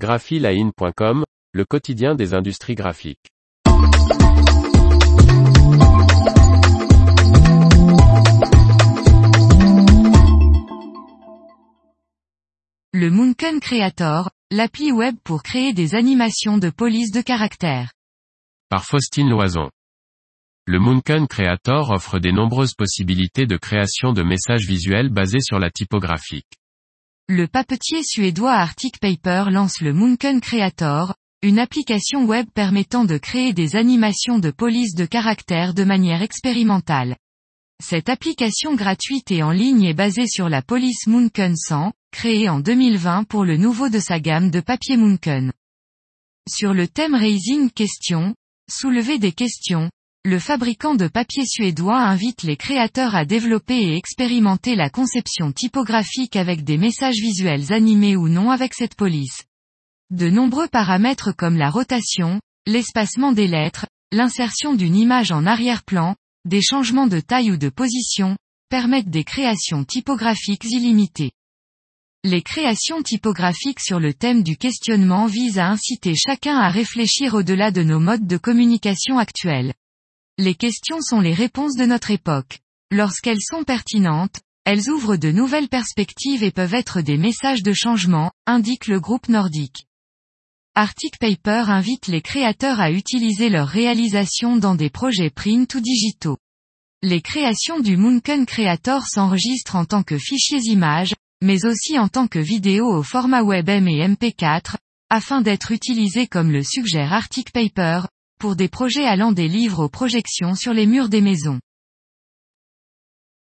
graphiline.com, le quotidien des industries graphiques. Le Munken Creator, l'appli web pour créer des animations de police de caractère. Par Faustine Loison. Le Munken Creator offre des nombreuses possibilités de création de messages visuels basés sur la typographique. Le papetier suédois Arctic Paper lance le Munken Creator, une application web permettant de créer des animations de police de caractère de manière expérimentale. Cette application gratuite et en ligne est basée sur la police Munken 100, créée en 2020 pour le nouveau de sa gamme de papier Munken. Sur le thème Raising Questions, soulever des questions, le fabricant de papier suédois invite les créateurs à développer et expérimenter la conception typographique avec des messages visuels animés ou non avec cette police. De nombreux paramètres comme la rotation, l'espacement des lettres, l'insertion d'une image en arrière-plan, des changements de taille ou de position, permettent des créations typographiques illimitées. Les créations typographiques sur le thème du questionnement visent à inciter chacun à réfléchir au-delà de nos modes de communication actuels. Les questions sont les réponses de notre époque. Lorsqu'elles sont pertinentes, elles ouvrent de nouvelles perspectives et peuvent être des messages de changement, indique le groupe nordique. Arctic Paper invite les créateurs à utiliser leurs réalisations dans des projets print ou digitaux. Les créations du Munken Creator s'enregistrent en tant que fichiers images, mais aussi en tant que vidéo au format WebM et MP4, afin d'être utilisées comme le suggère Arctic Paper, pour des projets allant des livres aux projections sur les murs des maisons.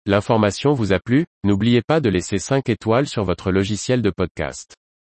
L'information vous a plu, n'oubliez pas de laisser 5 étoiles sur votre logiciel de podcast.